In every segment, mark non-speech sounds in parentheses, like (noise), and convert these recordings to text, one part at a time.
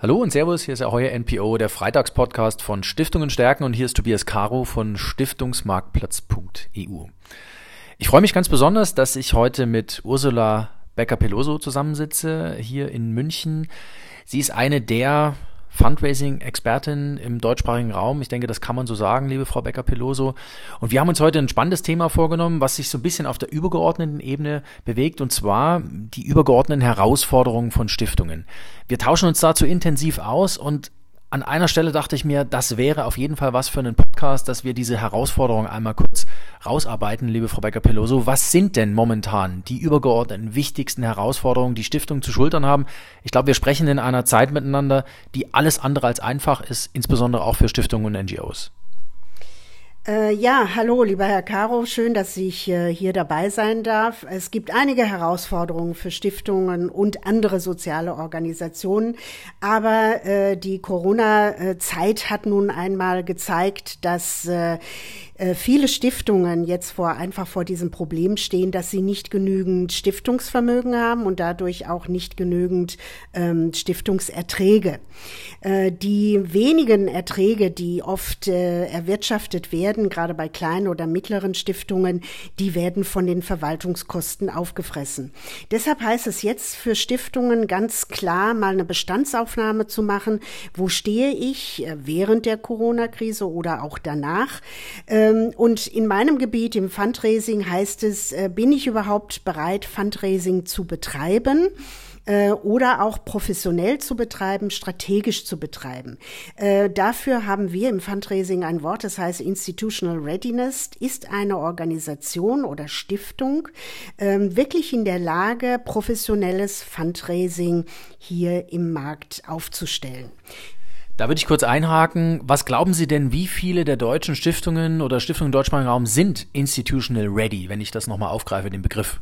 Hallo und Servus, hier ist ja euer NPO, der Freitagspodcast von Stiftungen stärken und hier ist Tobias Caro von Stiftungsmarktplatz.eu. Ich freue mich ganz besonders, dass ich heute mit Ursula Becker-Peloso zusammensitze hier in München. Sie ist eine der Fundraising-Expertin im deutschsprachigen Raum. Ich denke, das kann man so sagen, liebe Frau Becker-Peloso. Und wir haben uns heute ein spannendes Thema vorgenommen, was sich so ein bisschen auf der übergeordneten Ebene bewegt, und zwar die übergeordneten Herausforderungen von Stiftungen. Wir tauschen uns dazu intensiv aus und an einer Stelle dachte ich mir, das wäre auf jeden Fall was für einen Podcast, dass wir diese Herausforderung einmal kurz rausarbeiten, liebe Frau Becker-Peloso. Was sind denn momentan die übergeordneten wichtigsten Herausforderungen, die Stiftungen zu schultern haben? Ich glaube, wir sprechen in einer Zeit miteinander, die alles andere als einfach ist, insbesondere auch für Stiftungen und NGOs. Äh, ja, hallo, lieber Herr Caro, schön, dass ich äh, hier dabei sein darf. Es gibt einige Herausforderungen für Stiftungen und andere soziale Organisationen, aber äh, die Corona-Zeit hat nun einmal gezeigt, dass äh, viele Stiftungen jetzt vor einfach vor diesem Problem stehen, dass sie nicht genügend Stiftungsvermögen haben und dadurch auch nicht genügend ähm, Stiftungserträge. Äh, die wenigen Erträge, die oft äh, erwirtschaftet werden, gerade bei kleinen oder mittleren Stiftungen, die werden von den Verwaltungskosten aufgefressen. Deshalb heißt es jetzt für Stiftungen ganz klar, mal eine Bestandsaufnahme zu machen. Wo stehe ich äh, während der Corona-Krise oder auch danach? Äh, und in meinem Gebiet, im Fundraising, heißt es, äh, bin ich überhaupt bereit, Fundraising zu betreiben? Äh, oder auch professionell zu betreiben, strategisch zu betreiben. Äh, dafür haben wir im Fundraising ein Wort, das heißt Institutional Readiness, ist eine Organisation oder Stiftung ähm, wirklich in der Lage, professionelles Fundraising hier im Markt aufzustellen. Da würde ich kurz einhaken. Was glauben Sie denn, wie viele der deutschen Stiftungen oder Stiftungen im deutschsprachigen Raum sind institutional ready, wenn ich das nochmal aufgreife, den Begriff?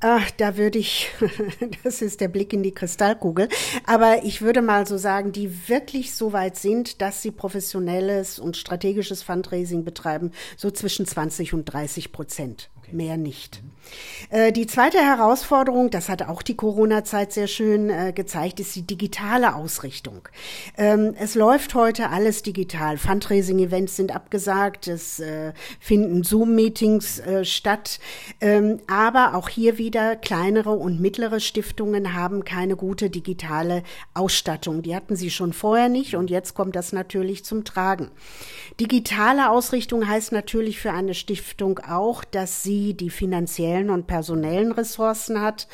Ach, da würde ich, (laughs) das ist der Blick in die Kristallkugel, aber ich würde mal so sagen, die wirklich so weit sind, dass sie professionelles und strategisches Fundraising betreiben, so zwischen 20 und 30 Prozent mehr nicht. Äh, die zweite Herausforderung, das hat auch die Corona-Zeit sehr schön äh, gezeigt, ist die digitale Ausrichtung. Ähm, es läuft heute alles digital. Fundraising-Events sind abgesagt, es äh, finden Zoom-Meetings statt. Ähm, aber auch hier wieder kleinere und mittlere Stiftungen haben keine gute digitale Ausstattung. Die hatten sie schon vorher nicht und jetzt kommt das natürlich zum Tragen. Digitale Ausrichtung heißt natürlich für eine Stiftung auch, dass sie sie die finanziellen und personellen Ressourcen hat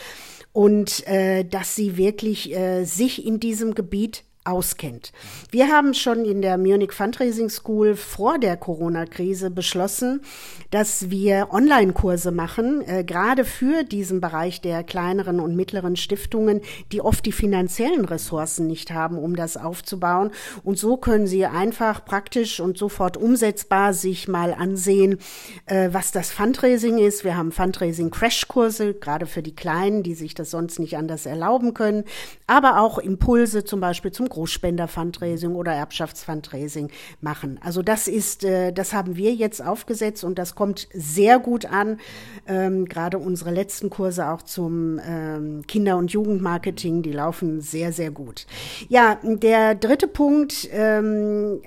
und äh, dass sie wirklich äh, sich in diesem Gebiet auskennt. Wir haben schon in der Munich Fundraising School vor der Corona-Krise beschlossen, dass wir Online-Kurse machen, äh, gerade für diesen Bereich der kleineren und mittleren Stiftungen, die oft die finanziellen Ressourcen nicht haben, um das aufzubauen. Und so können sie einfach praktisch und sofort umsetzbar sich mal ansehen, äh, was das Fundraising ist. Wir haben Fundraising-Crash-Kurse, gerade für die Kleinen, die sich das sonst nicht anders erlauben können, aber auch Impulse zum Beispiel zum Großspender-Fundraising oder Erbschafts-Fundraising machen. Also das ist, äh, das haben wir jetzt aufgesetzt und das kommt sehr gut an. Ähm, gerade unsere letzten Kurse auch zum ähm, Kinder- und Jugendmarketing, die laufen sehr, sehr gut. Ja, der dritte Punkt, ähm,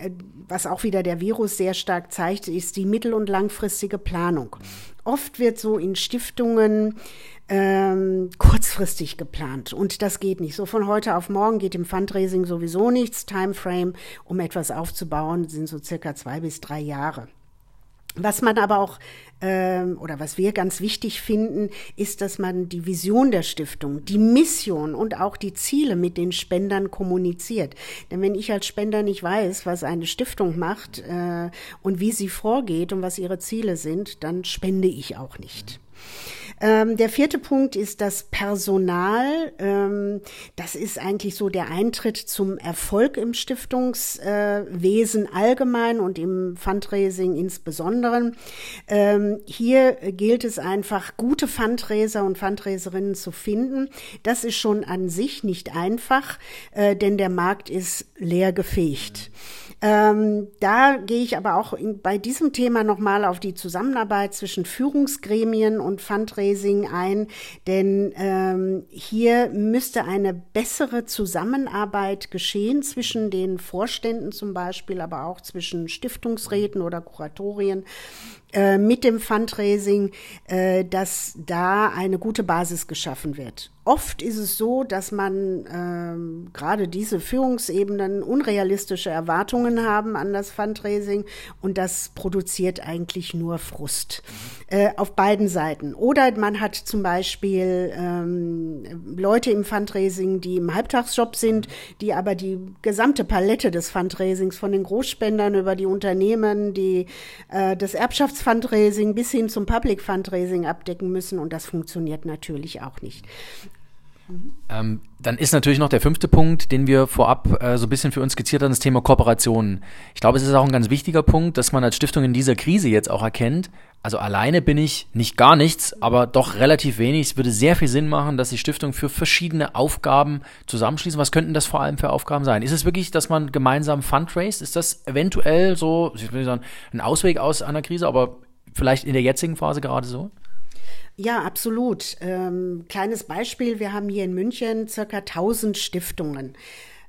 was auch wieder der Virus sehr stark zeigt, ist die mittel- und langfristige Planung. Oft wird so in Stiftungen ähm, kurzfristig geplant und das geht nicht. So von heute auf morgen geht im Fundraising sowieso nichts. Timeframe, um etwas aufzubauen, sind so circa zwei bis drei Jahre. Was man aber auch ähm, oder was wir ganz wichtig finden, ist, dass man die Vision der Stiftung, die Mission und auch die Ziele mit den Spendern kommuniziert. Denn wenn ich als Spender nicht weiß, was eine Stiftung macht äh, und wie sie vorgeht und was ihre Ziele sind, dann spende ich auch nicht. Ähm, der vierte Punkt ist das Personal. Ähm, das ist eigentlich so der Eintritt zum Erfolg im Stiftungswesen allgemein und im Fundraising insbesondere. Ähm, hier gilt es einfach, gute Fundraiser und Fundraiserinnen zu finden. Das ist schon an sich nicht einfach, äh, denn der Markt ist leer gefegt. Ähm, da gehe ich aber auch in, bei diesem Thema nochmal auf die Zusammenarbeit zwischen Führungsgremien und Fundraising ein, denn ähm, hier müsste eine bessere Zusammenarbeit geschehen zwischen den Vorständen zum Beispiel, aber auch zwischen Stiftungsräten oder Kuratorien äh, mit dem Fundraising, äh, dass da eine gute Basis geschaffen wird. Oft ist es so, dass man ähm, gerade diese Führungsebenen unrealistische Erwartungen haben an das Fundraising und das produziert eigentlich nur Frust äh, auf beiden Seiten. Oder man hat zum Beispiel ähm, Leute im Fundraising, die im Halbtagsjob sind, die aber die gesamte Palette des Fundraisings von den Großspendern über die Unternehmen, die äh, das Erbschaftsfundraising bis hin zum Public Fundraising abdecken müssen und das funktioniert natürlich auch nicht. Ähm, dann ist natürlich noch der fünfte Punkt, den wir vorab äh, so ein bisschen für uns skizziert haben, das Thema Kooperationen. Ich glaube, es ist auch ein ganz wichtiger Punkt, dass man als Stiftung in dieser Krise jetzt auch erkennt, also alleine bin ich nicht gar nichts, aber doch relativ wenig. Es würde sehr viel Sinn machen, dass die Stiftung für verschiedene Aufgaben zusammenschließen. Was könnten das vor allem für Aufgaben sein? Ist es wirklich, dass man gemeinsam fundraised? Ist das eventuell so, ich will sagen, ein Ausweg aus einer Krise, aber vielleicht in der jetzigen Phase gerade so? Ja, absolut. Ähm, kleines Beispiel, wir haben hier in München circa 1000 Stiftungen.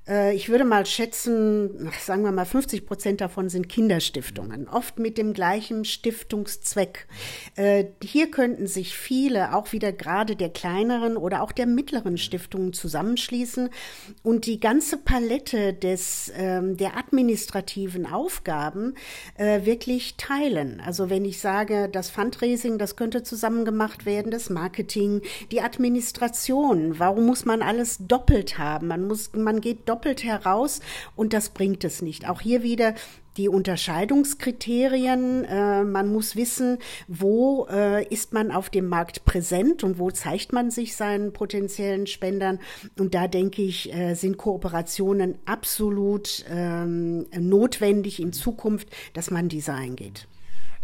Äh, ich würde mal schätzen, sagen wir mal 50 Prozent davon sind Kinderstiftungen, oft mit dem gleichen Stiftungszweck. Äh, hier könnten sich viele, auch wieder gerade der kleineren oder auch der mittleren Stiftungen zusammenschließen und die ganze Palette des, ähm, der administrativen Aufgaben äh, wirklich teilen. Also wenn ich sage, das Fundraising, das könnte zusammen gemacht werden, das Marketing, die Administration. Warum muss man alles doppelt haben? Man muss, man geht doppelt doppelt heraus und das bringt es nicht. Auch hier wieder die Unterscheidungskriterien. Äh, man muss wissen, wo äh, ist man auf dem Markt präsent und wo zeigt man sich seinen potenziellen Spendern. Und da denke ich, äh, sind Kooperationen absolut ähm, notwendig in Zukunft, dass man diese eingeht.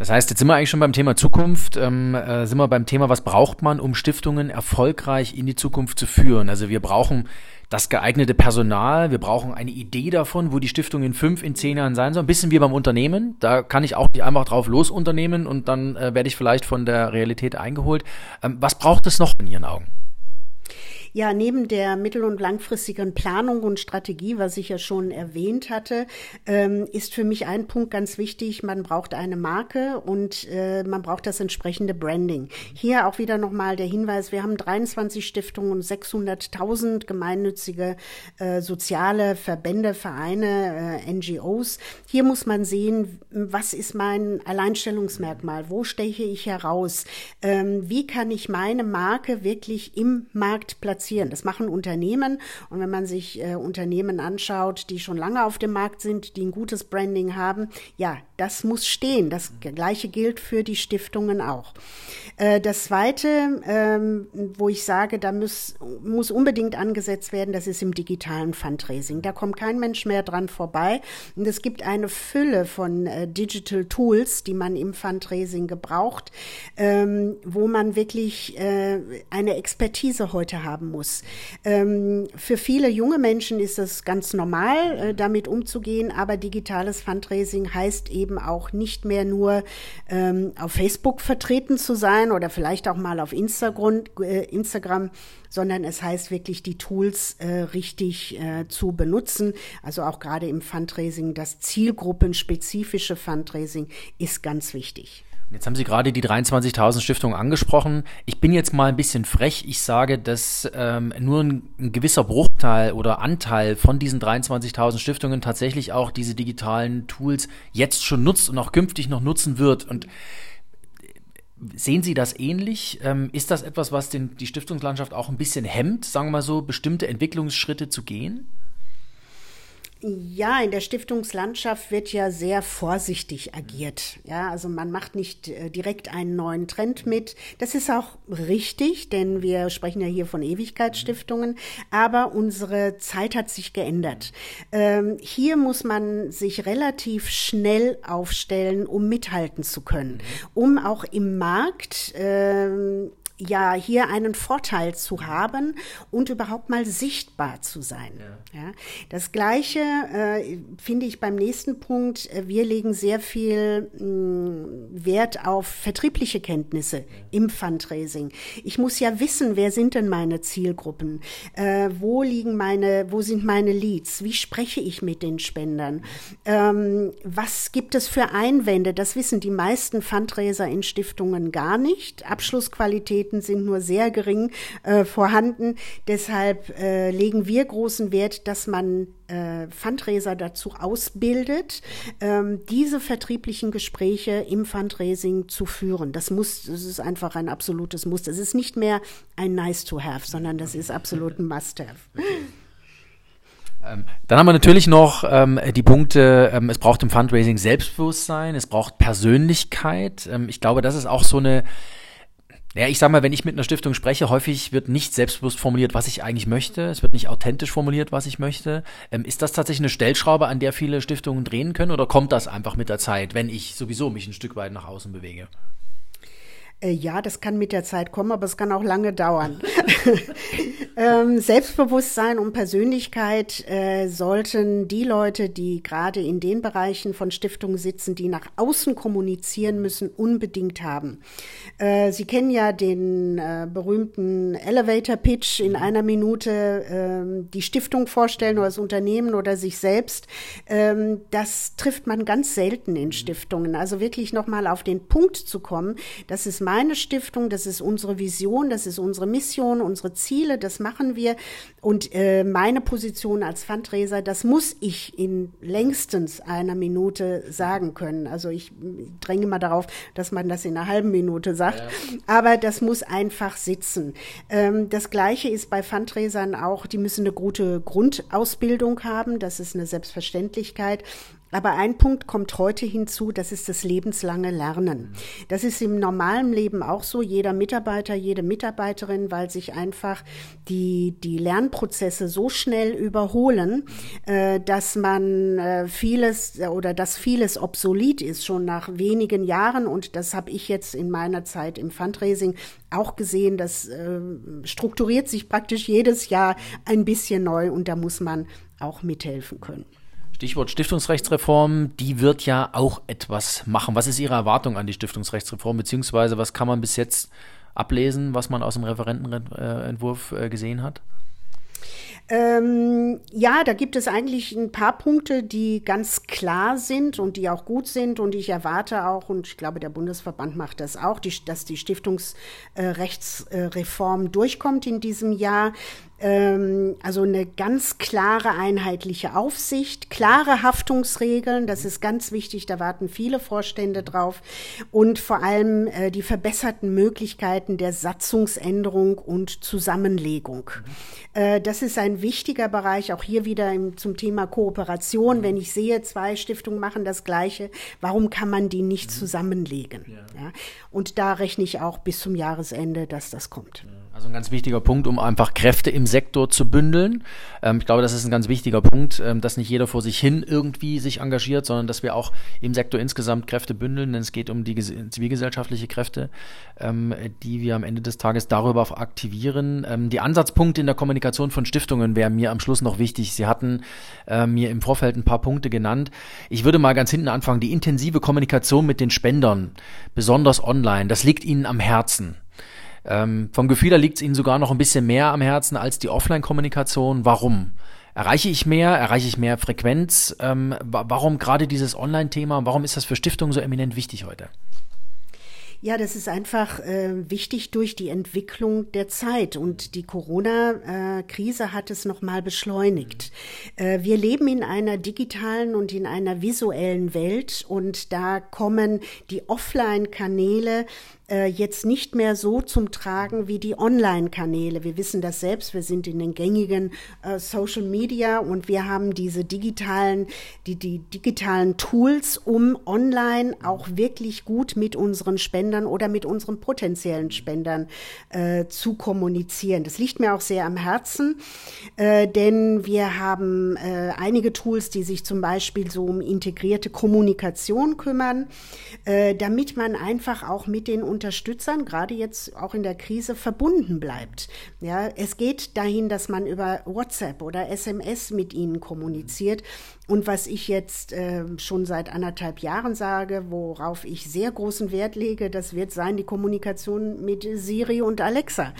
Das heißt, jetzt sind wir eigentlich schon beim Thema Zukunft, ähm, äh, sind wir beim Thema, was braucht man, um Stiftungen erfolgreich in die Zukunft zu führen. Also wir brauchen das geeignete Personal, wir brauchen eine Idee davon, wo die Stiftung in fünf, in zehn Jahren sein soll. Ein bisschen wie beim Unternehmen. Da kann ich auch nicht einfach drauf losunternehmen und dann äh, werde ich vielleicht von der Realität eingeholt. Ähm, was braucht es noch in Ihren Augen? Ja, neben der mittel- und langfristigen Planung und Strategie, was ich ja schon erwähnt hatte, ähm, ist für mich ein Punkt ganz wichtig. Man braucht eine Marke und äh, man braucht das entsprechende Branding. Hier auch wieder nochmal der Hinweis, wir haben 23 Stiftungen und 600.000 gemeinnützige äh, soziale Verbände, Vereine, äh, NGOs. Hier muss man sehen, was ist mein Alleinstellungsmerkmal? Wo steche ich heraus? Ähm, wie kann ich meine Marke wirklich im Markt platzieren? Platzieren. Das machen Unternehmen. Und wenn man sich äh, Unternehmen anschaut, die schon lange auf dem Markt sind, die ein gutes Branding haben, ja, das muss stehen. Das gleiche gilt für die Stiftungen auch. Äh, das zweite, ähm, wo ich sage, da muss, muss unbedingt angesetzt werden, das ist im digitalen Fundraising. Da kommt kein Mensch mehr dran vorbei. Und es gibt eine Fülle von äh, Digital Tools, die man im Fundraising gebraucht, ähm, wo man wirklich äh, eine Expertise heute haben muss. Ähm, für viele junge Menschen ist es ganz normal, äh, damit umzugehen, aber digitales Fundraising heißt eben auch nicht mehr nur ähm, auf Facebook vertreten zu sein oder vielleicht auch mal auf Instagram, äh, Instagram sondern es heißt wirklich, die Tools äh, richtig äh, zu benutzen. Also auch gerade im Fundraising, das zielgruppenspezifische Fundraising ist ganz wichtig. Jetzt haben Sie gerade die 23.000 Stiftungen angesprochen. Ich bin jetzt mal ein bisschen frech. Ich sage, dass ähm, nur ein, ein, gewisser Bruchteil oder Anteil von diesen 23.000 Stiftungen tatsächlich auch diese digitalen Tools jetzt schon nutzt und auch künftig noch nutzen wird. Und Sehen Sie das ähnlich? Ähm, ist das etwas, was den, die Stiftungslandschaft auch ein bisschen hemmt, sagen wir mal so, bestimmte Entwicklungsschritte zu gehen? Ja, in der Stiftungslandschaft wird ja sehr vorsichtig agiert. Ja, also man macht nicht äh, direkt einen neuen Trend mit. Das ist auch richtig, denn wir sprechen ja hier von Ewigkeitsstiftungen. Aber unsere Zeit hat sich geändert. Ähm, hier muss man sich relativ schnell aufstellen, um mithalten zu können, um auch im Markt ähm, ja hier einen Vorteil zu haben und überhaupt mal sichtbar zu sein. Ja. ja das Gleiche äh, finde ich beim nächsten Punkt. Wir legen sehr viel mh, mm, Wert auf vertriebliche Kenntnisse ja. im Fundraising. Ich muss ja wissen, wer sind denn meine Zielgruppen? Äh, wo liegen meine, wo sind meine Leads? Wie spreche ich mit den Spendern? Ähm, was gibt es für Einwände? Das wissen die meisten Fundraiser in Stiftungen gar nicht. Abschlussqualität Kapazitäten sind nur sehr gering äh, vorhanden. Deshalb äh, legen wir großen Wert, dass man äh, Fundraiser dazu ausbildet, ähm, diese vertrieblichen Gespräche im Fundraising zu führen. Das muss, das ist einfach ein absolutes Muss. Das ist nicht mehr ein Nice to have, sondern das ist absolut ein Must have. Ähm, dann haben wir natürlich noch ähm, die Punkte, ähm, es braucht im Fundraising Selbstbewusstsein, es braucht Persönlichkeit. Ähm, ich glaube, das ist auch so eine ja, ich sag mal, wenn ich mit einer Stiftung spreche, häufig wird nicht selbstbewusst formuliert, was ich eigentlich möchte. Es wird nicht authentisch formuliert, was ich möchte. Ähm, ist das tatsächlich eine Stellschraube, an der viele Stiftungen drehen können, oder kommt das einfach mit der Zeit, wenn ich sowieso mich ein Stück weit nach außen bewege? Äh, ja, das kann mit der Zeit kommen, aber es kann auch lange dauern. (laughs) ähm, Selbstbewusstsein und Persönlichkeit äh, sollten die Leute, die gerade in den Bereichen von Stiftungen sitzen, die nach außen kommunizieren müssen, unbedingt haben. Äh, Sie kennen ja den äh, berühmten Elevator Pitch in einer Minute, ähm, die Stiftung vorstellen oder das Unternehmen oder sich selbst. Ähm, das trifft man ganz selten in Stiftungen. Also wirklich nochmal auf den Punkt zu kommen, das ist meine Stiftung, das ist unsere Vision, das ist unsere Mission, unsere Ziele, das machen wir. Und äh, meine Position als Fundraiser, das muss ich in längstens einer Minute sagen können. Also ich dränge mal darauf, dass man das in einer halben Minute sagt. Ja. Aber das muss einfach sitzen. Ähm, das Gleiche ist bei Fundraisern auch, die müssen eine gute Grundausbildung haben. Das ist eine Selbstverständlichkeit. Aber ein Punkt kommt heute hinzu, das ist das lebenslange Lernen. Das ist im normalen Leben auch so. Jeder Mitarbeiter, jede Mitarbeiterin, weil sich einfach die, die Lernprozesse so schnell überholen, äh, dass man äh, vieles oder dass vieles obsolet ist, schon nach wenigen Jahren. Und das habe ich jetzt in meiner Zeit im Fundraising auch gesehen. Das äh, strukturiert sich praktisch jedes Jahr ein bisschen neu und da muss man auch mithelfen können. Stichwort Stiftungsrechtsreform, die wird ja auch etwas machen. Was ist Ihre Erwartung an die Stiftungsrechtsreform, beziehungsweise was kann man bis jetzt ablesen, was man aus dem Referentenentwurf äh, gesehen hat? Ähm, ja, da gibt es eigentlich ein paar Punkte, die ganz klar sind und die auch gut sind. Und ich erwarte auch, und ich glaube, der Bundesverband macht das auch, die, dass die Stiftungsrechtsreform durchkommt in diesem Jahr. Ähm, also eine ganz klare einheitliche Aufsicht, klare Haftungsregeln, das ist ganz wichtig, da warten viele Vorstände drauf und vor allem äh, die verbesserten Möglichkeiten der Satzungsänderung und Zusammenlegung. Äh, das ist ein wichtiger Bereich, auch hier wieder im, zum Thema Kooperation. Wenn ich sehe, zwei Stiftungen machen das Gleiche, warum kann man die nicht zusammenlegen? Ja. ja? Und da rechne ich auch bis zum Jahresende, dass das kommt. Ja. Also ein ganz wichtiger Punkt, um einfach Kräfte im Sektor zu bündeln. Ähm, ich glaube, das ist ein ganz wichtiger Punkt, ähm, dass nicht jeder vor sich hin irgendwie sich engagiert, sondern dass wir auch im Sektor insgesamt Kräfte bündeln, denn es geht um die zivilgesellschaftliche Kräfte, ähm, die wir am Ende des Tages darüber aktivieren. Ähm, die Ansatzpunkte in der Kommunikation von Stiftungen wären mir am Schluss noch wichtig. Sie hatten äh, mir im Vorfeld ein paar Punkte genannt. Ich würde mal ganz hinten anfangen. Die intensive Kommunikation mit den Spendern, besonders online, das liegt Ihnen am Herzen. Ähm, vom Gefühl her liegt es Ihnen sogar noch ein bisschen mehr am Herzen als die Offline-Kommunikation. Warum? Erreiche ich mehr? Erreiche ich mehr Frequenz? Ähm, warum gerade dieses Online-Thema? Warum ist das für Stiftungen so eminent wichtig heute? Ja, das ist einfach äh, wichtig durch die Entwicklung der Zeit und die Corona-Krise äh, hat es nochmal beschleunigt. Äh, wir leben in einer digitalen und in einer visuellen Welt und da kommen die Offline-Kanäle äh, jetzt nicht mehr so zum Tragen wie die Online-Kanäle. Wir wissen das selbst, wir sind in den gängigen äh, Social Media und wir haben diese digitalen, die, die digitalen Tools, um online auch wirklich gut mit unseren Spendern oder mit unseren potenziellen Spendern äh, zu kommunizieren. Das liegt mir auch sehr am Herzen, äh, denn wir haben äh, einige Tools, die sich zum Beispiel so um integrierte Kommunikation kümmern, äh, damit man einfach auch mit den Unterstützern, gerade jetzt auch in der Krise, verbunden bleibt. Ja, es geht dahin, dass man über WhatsApp oder SMS mit ihnen kommuniziert. Und was ich jetzt äh, schon seit anderthalb Jahren sage, worauf ich sehr großen Wert lege, das wird sein die Kommunikation mit Siri und Alexa.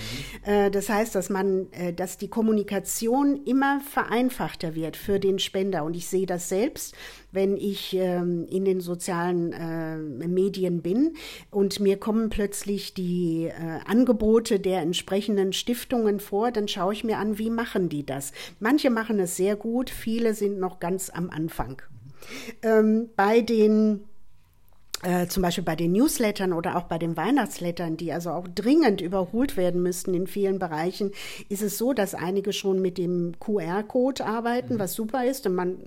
Mhm. Äh, das heißt, dass man, äh, dass die Kommunikation immer vereinfachter wird für den Spender. Und ich sehe das selbst wenn ich ähm, in den sozialen äh, Medien bin und mir kommen plötzlich die äh, Angebote der entsprechenden Stiftungen vor, dann schaue ich mir an, wie machen die das. Manche machen es sehr gut, viele sind noch ganz am Anfang. Ähm, bei den äh, zum Beispiel bei den Newslettern oder auch bei den Weihnachtslettern, die also auch dringend überholt werden müssten in vielen Bereichen, ist es so, dass einige schon mit dem QR-Code arbeiten, mhm. was super ist. Und man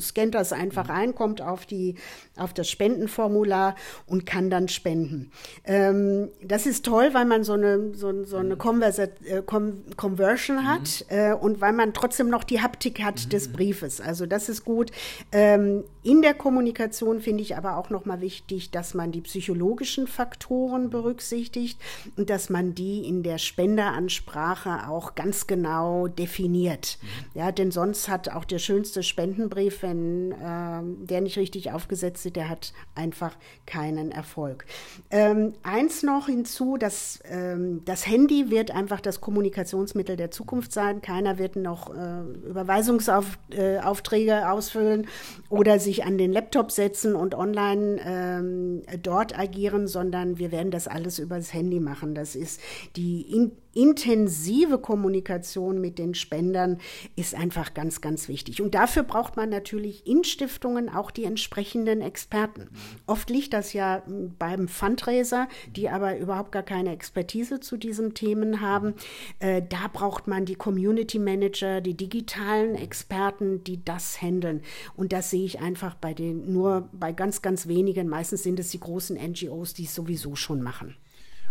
scannt das einfach mhm. ein, kommt auf, die, auf das Spendenformular und kann dann spenden. Ähm, das ist toll, weil man so eine, so, so eine mhm. Conversa äh, Conversion hat mhm. äh, und weil man trotzdem noch die Haptik hat mhm. des Briefes. Also das ist gut. Ähm, in der Kommunikation finde ich aber auch nochmal wichtig, dass man die psychologischen Faktoren berücksichtigt und dass man die in der Spenderansprache auch ganz genau definiert. Mhm. Ja, denn sonst hat auch der schönste Spendenbrief, wenn äh, der nicht richtig aufgesetzt ist, der hat einfach keinen Erfolg. Ähm, eins noch hinzu, dass ähm, das Handy wird einfach das Kommunikationsmittel der Zukunft sein. Keiner wird noch äh, Überweisungsaufträge äh, ausfüllen oder sich an den Laptop setzen und online ähm, dort agieren, sondern wir werden das alles über das Handy machen. Das ist die in, intensive Kommunikation mit den Spendern ist einfach ganz, ganz wichtig. Und dafür braucht man natürlich in Stiftungen auch die entsprechenden Experten. Oft liegt das ja beim Fundraiser, die aber überhaupt gar keine Expertise zu diesen Themen haben. Äh, da braucht man die Community Manager, die digitalen Experten, die das handeln. Und das sehe ich einfach bei den, nur bei ganz, ganz wenigen. Meistens sind es die großen NGOs, die es sowieso schon machen.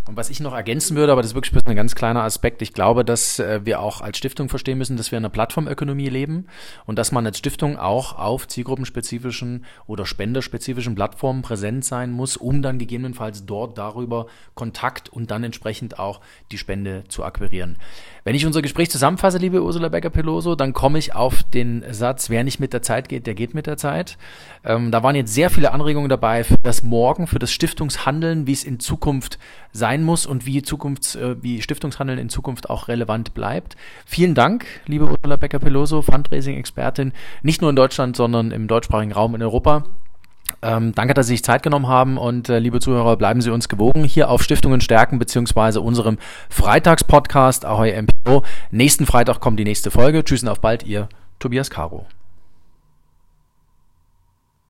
Und was ich noch ergänzen würde, aber das ist wirklich ein ganz kleiner Aspekt, ich glaube, dass äh, wir auch als Stiftung verstehen müssen, dass wir in einer Plattformökonomie leben und dass man als Stiftung auch auf zielgruppenspezifischen oder spenderspezifischen Plattformen präsent sein muss, um dann gegebenenfalls dort darüber Kontakt und dann entsprechend auch die Spende zu akquirieren. Wenn ich unser Gespräch zusammenfasse, liebe Ursula Becker-Peloso, dann komme ich auf den Satz, wer nicht mit der Zeit geht, der geht mit der Zeit. Ähm, da waren jetzt sehr viele Anregungen dabei für das Morgen, für das Stiftungshandeln, wie es in Zukunft sein muss und wie, Zukunfts-, äh, wie Stiftungshandeln in Zukunft auch relevant bleibt. Vielen Dank, liebe Ursula Becker-Peloso, Fundraising-Expertin, nicht nur in Deutschland, sondern im deutschsprachigen Raum in Europa. Ähm, danke, dass Sie sich Zeit genommen haben und äh, liebe Zuhörer, bleiben Sie uns gewogen hier auf Stiftungen stärken beziehungsweise unserem Freitagspodcast Ahoy MPO. Nächsten Freitag kommt die nächste Folge. Tschüss und auf bald, Ihr Tobias Caro.